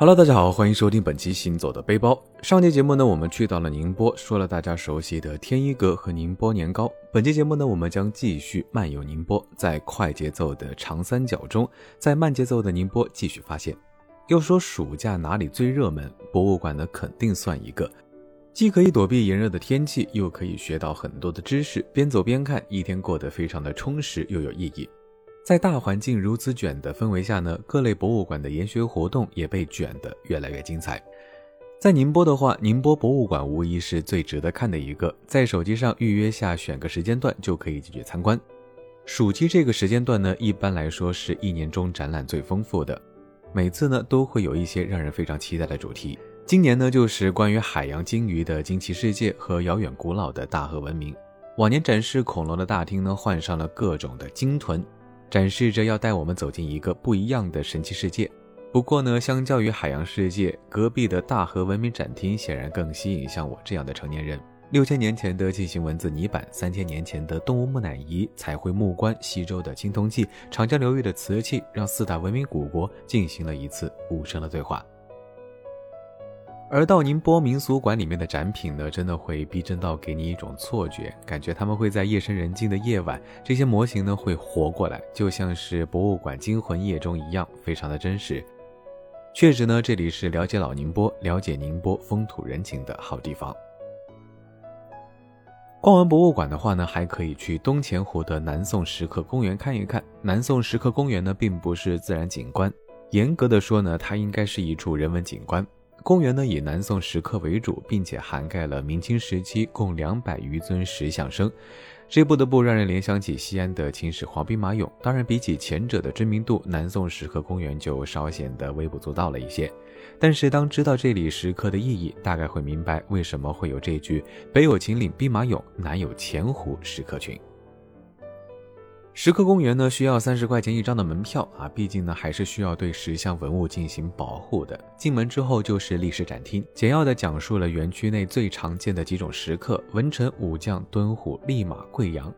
Hello，大家好，欢迎收听本期行走的背包。上期节目呢，我们去到了宁波，说了大家熟悉的天一阁和宁波年糕。本期节目呢，我们将继续漫游宁波，在快节奏的长三角中，在慢节奏的宁波继续发现。要说暑假哪里最热门，博物馆呢肯定算一个，既可以躲避炎热的天气，又可以学到很多的知识，边走边看，一天过得非常的充实又有意义。在大环境如此卷的氛围下呢，各类博物馆的研学活动也被卷得越来越精彩。在宁波的话，宁波博物馆无疑是最值得看的一个，在手机上预约下，选个时间段就可以进去参观。暑期这个时间段呢，一般来说是一年中展览最丰富的，每次呢都会有一些让人非常期待的主题。今年呢就是关于海洋鲸鱼的惊奇世界和遥远古老的大河文明。往年展示恐龙的大厅呢，换上了各种的鲸豚。展示着要带我们走进一个不一样的神奇世界。不过呢，相较于海洋世界，隔壁的大河文明展厅显然更吸引像我这样的成年人。六千年前的进行文字泥板，三千年前的动物木乃伊、彩绘木棺、西周的青铜器、长江流域的瓷器，让四大文明古国进行了一次无声的对话。而到宁波民俗馆里面的展品呢，真的会逼真到给你一种错觉，感觉他们会在夜深人静的夜晚，这些模型呢会活过来，就像是博物馆惊魂夜中一样，非常的真实。确实呢，这里是了解老宁波、了解宁波风土人情的好地方。逛完博物馆的话呢，还可以去东钱湖的南宋石刻公园看一看。南宋石刻公园呢，并不是自然景观，严格的说呢，它应该是一处人文景观。公园呢以南宋石刻为主，并且涵盖了明清时期共两百余尊石像生，这不得不让人联想起西安的秦始皇兵马俑。当然，比起前者的知名度，南宋石刻公园就稍显得微不足道了一些。但是，当知道这里石刻的意义，大概会明白为什么会有这句“北有秦岭兵马俑，南有钱湖石刻群”。石刻公园呢，需要三十块钱一张的门票啊，毕竟呢还是需要对石像文物进行保护的。进门之后就是历史展厅，简要的讲述了园区内最常见的几种石刻：文臣、武将、敦虎、立马、贵阳。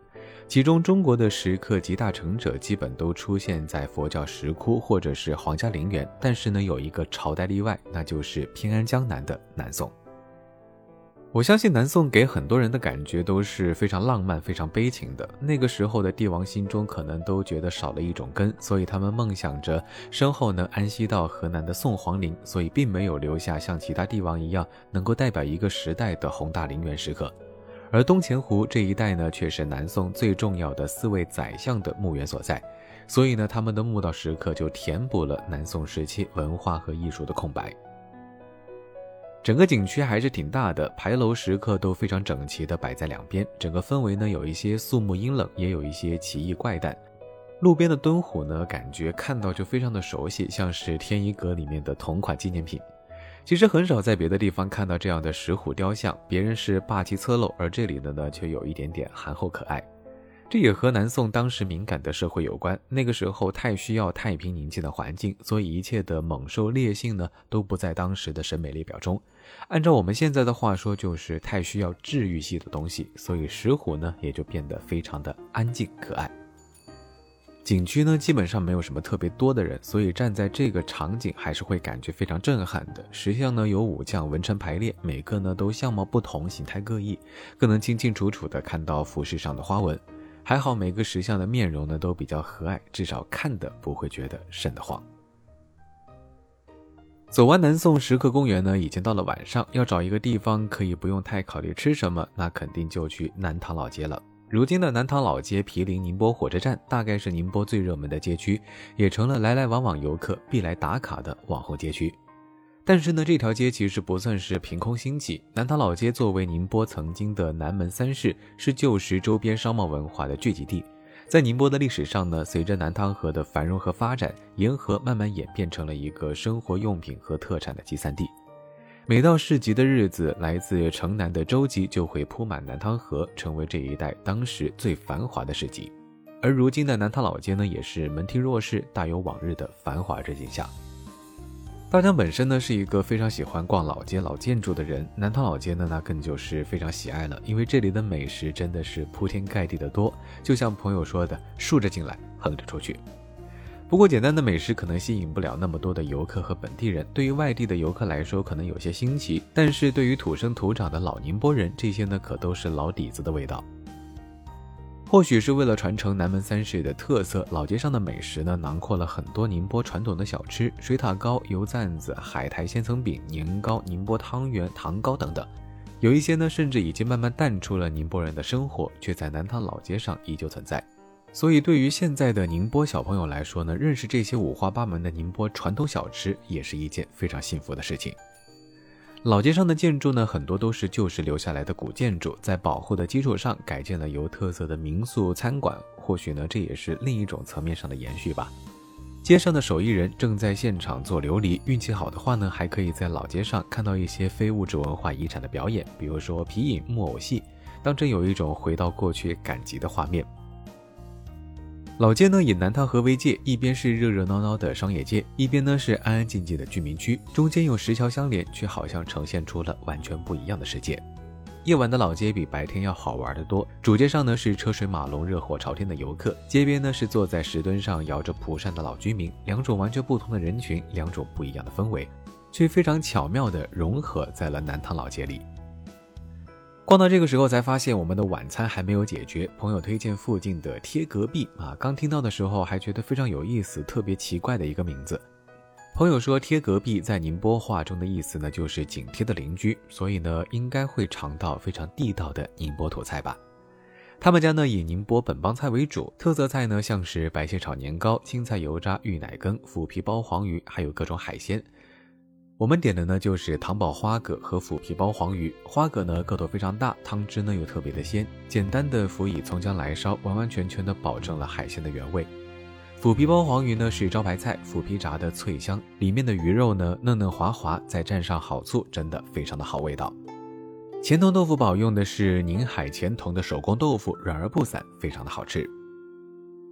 其中中国的石刻集大成者基本都出现在佛教石窟或者是皇家陵园，但是呢有一个朝代例外，那就是偏安江南的南宋。我相信南宋给很多人的感觉都是非常浪漫、非常悲情的。那个时候的帝王心中可能都觉得少了一种根，所以他们梦想着身后能安息到河南的宋皇陵，所以并没有留下像其他帝王一样能够代表一个时代的宏大陵园石刻。而东钱湖这一带呢，却是南宋最重要的四位宰相的墓园所在，所以呢，他们的墓道石刻就填补了南宋时期文化和艺术的空白。整个景区还是挺大的，牌楼石刻都非常整齐的摆在两边，整个氛围呢有一些肃穆阴冷，也有一些奇异怪诞。路边的敦虎呢，感觉看到就非常的熟悉，像是天一阁里面的同款纪念品。其实很少在别的地方看到这样的石虎雕像，别人是霸气侧漏，而这里的呢却有一点点憨厚可爱。这也和南宋当时敏感的社会有关。那个时候太需要太平宁静的环境，所以一切的猛兽烈性呢都不在当时的审美列表中。按照我们现在的话说，就是太需要治愈系的东西，所以石虎呢也就变得非常的安静可爱。景区呢基本上没有什么特别多的人，所以站在这个场景还是会感觉非常震撼的。石像呢有武将文臣排列，每个呢都相貌不同，形态各异，更能清清楚楚的看到服饰上的花纹。还好每个石像的面容呢都比较和蔼，至少看的不会觉得瘆得慌。走完南宋石刻公园呢，已经到了晚上，要找一个地方可以不用太考虑吃什么，那肯定就去南塘老街了。如今的南塘老街毗邻宁波火车站，大概是宁波最热门的街区，也成了来来往往游客必来打卡的网红街区。但是呢，这条街其实不算是凭空兴起。南塘老街作为宁波曾经的南门三市，是旧时周边商贸文化的聚集地。在宁波的历史上呢，随着南塘河的繁荣和发展，沿河慢慢演变成了一个生活用品和特产的集散地。每到市集的日子，来自城南的舟楫就会铺满南塘河，成为这一带当时最繁华的市集。而如今的南塘老街呢，也是门庭若市，大有往日的繁华之景象。大江本身呢是一个非常喜欢逛老街老建筑的人，南塘老街呢那更就是非常喜爱了，因为这里的美食真的是铺天盖地的多，就像朋友说的，竖着进来，横着出去。不过，简单的美食可能吸引不了那么多的游客和本地人。对于外地的游客来说，可能有些新奇；但是对于土生土长的老宁波人，这些呢可都是老底子的味道。或许是为了传承南门三市的特色，老街上的美食呢囊括了很多宁波传统的小吃：水塔糕、油赞子、海苔千层饼、年糕、宁波汤圆、糖糕等等。有一些呢，甚至已经慢慢淡出了宁波人的生活，却在南塘老街上依旧存在。所以，对于现在的宁波小朋友来说呢，认识这些五花八门的宁波传统小吃，也是一件非常幸福的事情。老街上的建筑呢，很多都是旧时留下来的古建筑，在保护的基础上改建了有特色的民宿餐馆，或许呢，这也是另一种层面上的延续吧。街上的手艺人正在现场做琉璃，运气好的话呢，还可以在老街上看到一些非物质文化遗产的表演，比如说皮影、木偶戏，当真有一种回到过去赶集的画面。老街呢以南塘河为界，一边是热热闹闹的商业街，一边呢是安安静静的居民区，中间用石桥相连，却好像呈现出了完全不一样的世界。夜晚的老街比白天要好玩得多，主街上呢是车水马龙、热火朝天的游客，街边呢是坐在石墩上摇着蒲扇的老居民，两种完全不同的人群，两种不一样的氛围，却非常巧妙地融合在了南塘老街里。逛到这个时候，才发现我们的晚餐还没有解决。朋友推荐附近的贴隔壁啊，刚听到的时候还觉得非常有意思，特别奇怪的一个名字。朋友说贴隔壁在宁波话中的意思呢，就是紧贴的邻居，所以呢应该会尝到非常地道的宁波土菜吧。他们家呢以宁波本帮菜为主，特色菜呢像是白蟹炒年糕、青菜油渣芋奶羹、腐皮包黄鱼，还有各种海鲜。我们点的呢就是糖宝花蛤和腐皮包黄鱼，花蛤呢个头非常大，汤汁呢又特别的鲜，简单的辅以葱姜来烧，完完全全的保证了海鲜的原味。腐皮包黄鱼呢是招牌菜，腐皮炸的脆香，里面的鱼肉呢嫩嫩滑滑，再蘸上好醋，真的非常的好味道。钱塘豆腐煲用的是宁海钱塘的手工豆腐，软而不散，非常的好吃。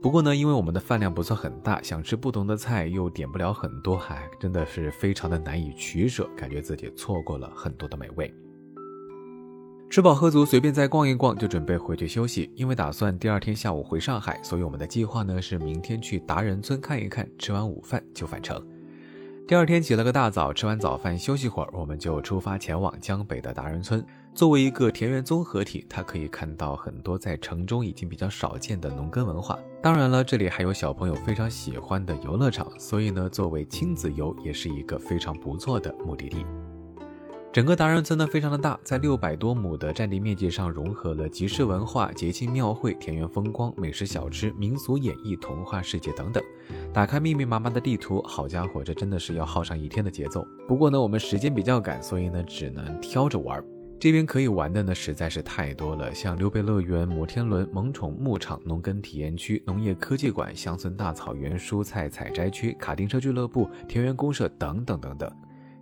不过呢，因为我们的饭量不算很大，想吃不同的菜又点不了很多，还真的是非常的难以取舍，感觉自己错过了很多的美味。吃饱喝足，随便再逛一逛，就准备回去休息。因为打算第二天下午回上海，所以我们的计划呢是明天去达人村看一看，吃完午饭就返程。第二天起了个大早，吃完早饭休息会儿，我们就出发前往江北的达人村。作为一个田园综合体，它可以看到很多在城中已经比较少见的农耕文化。当然了，这里还有小朋友非常喜欢的游乐场，所以呢，作为亲子游也是一个非常不错的目的地。整个达人村呢非常的大，在六百多亩的占地面积上，融合了集市文化、节庆庙会、田园风光、美食小吃、民俗演绎、童话世界等等。打开密密麻麻的地图，好家伙，这真的是要耗上一天的节奏。不过呢，我们时间比较赶，所以呢，只能挑着玩。这边可以玩的呢实在是太多了，像溜贝乐园、摩天轮、萌宠牧场、农耕体验区、农业科技馆、乡村大草原、蔬菜采摘区、卡丁车俱乐部、田园公社等等等等。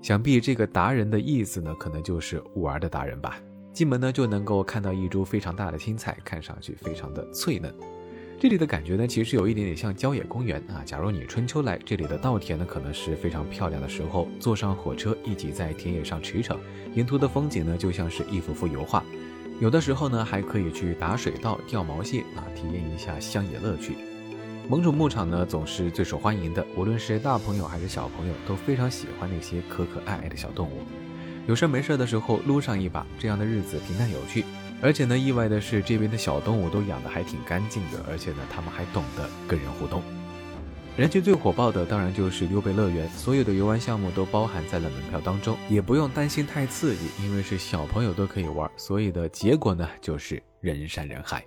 想必这个达人的意思呢，可能就是玩的达人吧。进门呢就能够看到一株非常大的青菜，看上去非常的脆嫩。这里的感觉呢，其实有一点点像郊野公园啊。假如你春秋来这里的稻田呢，可能是非常漂亮的时候，坐上火车一起在田野上驰骋，沿途的风景呢就像是一幅幅油画。有的时候呢，还可以去打水稻、钓毛蟹啊，体验一下乡野乐趣。萌宠牧场呢，总是最受欢迎的，无论是大朋友还是小朋友，都非常喜欢那些可可爱爱的小动物。有事没事的时候撸上一把，这样的日子平淡有趣。而且呢，意外的是，这边的小动物都养得还挺干净的，而且呢，它们还懂得跟人互动。人气最火爆的当然就是溜贝乐园，所有的游玩项目都包含在了门票当中，也不用担心太刺激，因为是小朋友都可以玩，所以的结果呢，就是人山人海。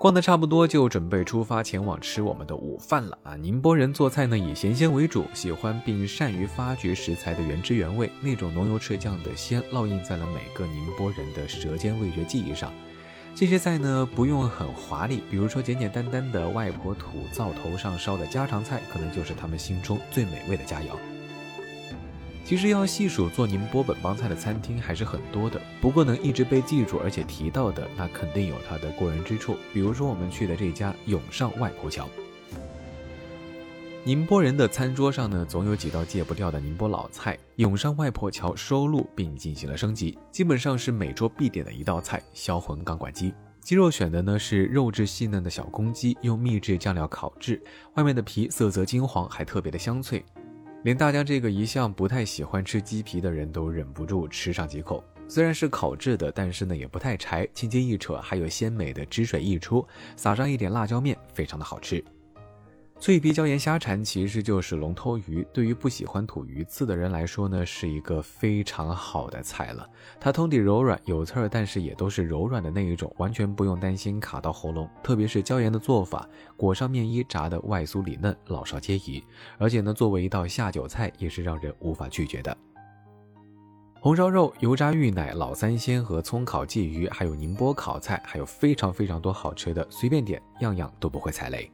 逛的差不多，就准备出发前往吃我们的午饭了啊！宁波人做菜呢以咸鲜为主，喜欢并善于发掘食材的原汁原味，那种浓油赤酱的鲜烙印在了每个宁波人的舌尖味觉记忆上。这些菜呢不用很华丽，比如说简简单单的外婆土灶头上烧的家常菜，可能就是他们心中最美味的佳肴。其实要细数做宁波本帮菜的餐厅还是很多的，不过能一直被记住而且提到的，那肯定有它的过人之处。比如说我们去的这家永上外婆桥。宁波人的餐桌上呢，总有几道戒不掉的宁波老菜。永上外婆桥收录并进行了升级，基本上是每桌必点的一道菜——销魂钢管鸡。鸡肉选的呢是肉质细嫩的小公鸡，用秘制酱料烤制，外面的皮色泽金黄，还特别的香脆，连大家这个一向不太喜欢吃鸡皮的人都忍不住吃上几口。虽然是烤制的，但是呢也不太柴，轻轻一扯，还有鲜美的汁水溢出，撒上一点辣椒面，非常的好吃。脆皮椒盐虾蝉其实就是龙头鱼，对于不喜欢吐鱼刺的人来说呢，是一个非常好的菜了。它通体柔软有刺儿，但是也都是柔软的那一种，完全不用担心卡到喉咙。特别是椒盐的做法，裹上面衣炸的外酥里嫩，老少皆宜。而且呢，作为一道下酒菜，也是让人无法拒绝的。红烧肉、油炸芋奶、老三鲜和葱烤鲫鱼，还有宁波烤菜，还有非常非常多好吃的，随便点，样样都不会踩雷。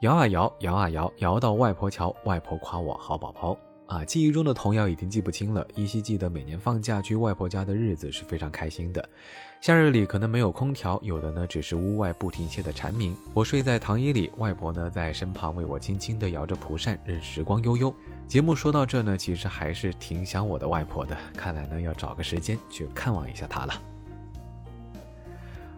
摇啊摇，摇啊摇，摇到外婆桥，外婆夸我好宝宝啊！记忆中的童谣已经记不清了，依稀记得每年放假去外婆家的日子是非常开心的。夏日里可能没有空调，有的呢只是屋外不停歇的蝉鸣。我睡在躺椅里，外婆呢在身旁为我轻轻地摇着蒲扇，任时光悠悠。节目说到这呢，其实还是挺想我的外婆的，看来呢要找个时间去看望一下她了。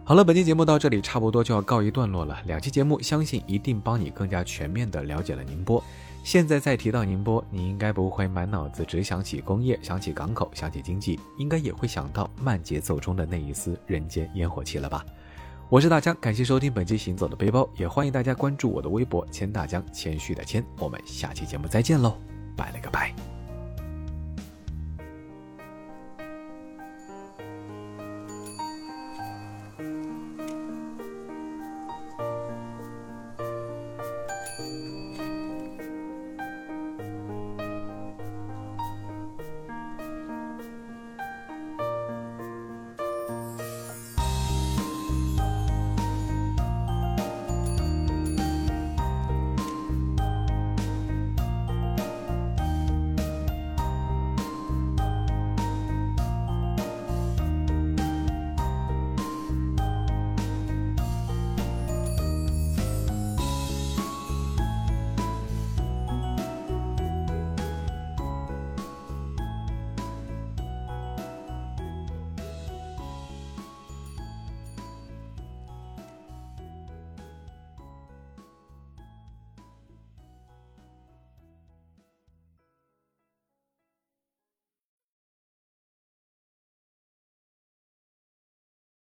好了，本期节目到这里差不多就要告一段落了。两期节目，相信一定帮你更加全面的了解了宁波。现在再提到宁波，你应该不会满脑子只想起工业、想起港口、想起经济，应该也会想到慢节奏中的那一丝人间烟火气了吧？我是大江，感谢收听本期行走的背包，也欢迎大家关注我的微博“千大江”，谦虚的谦。我们下期节目再见喽，拜了个拜。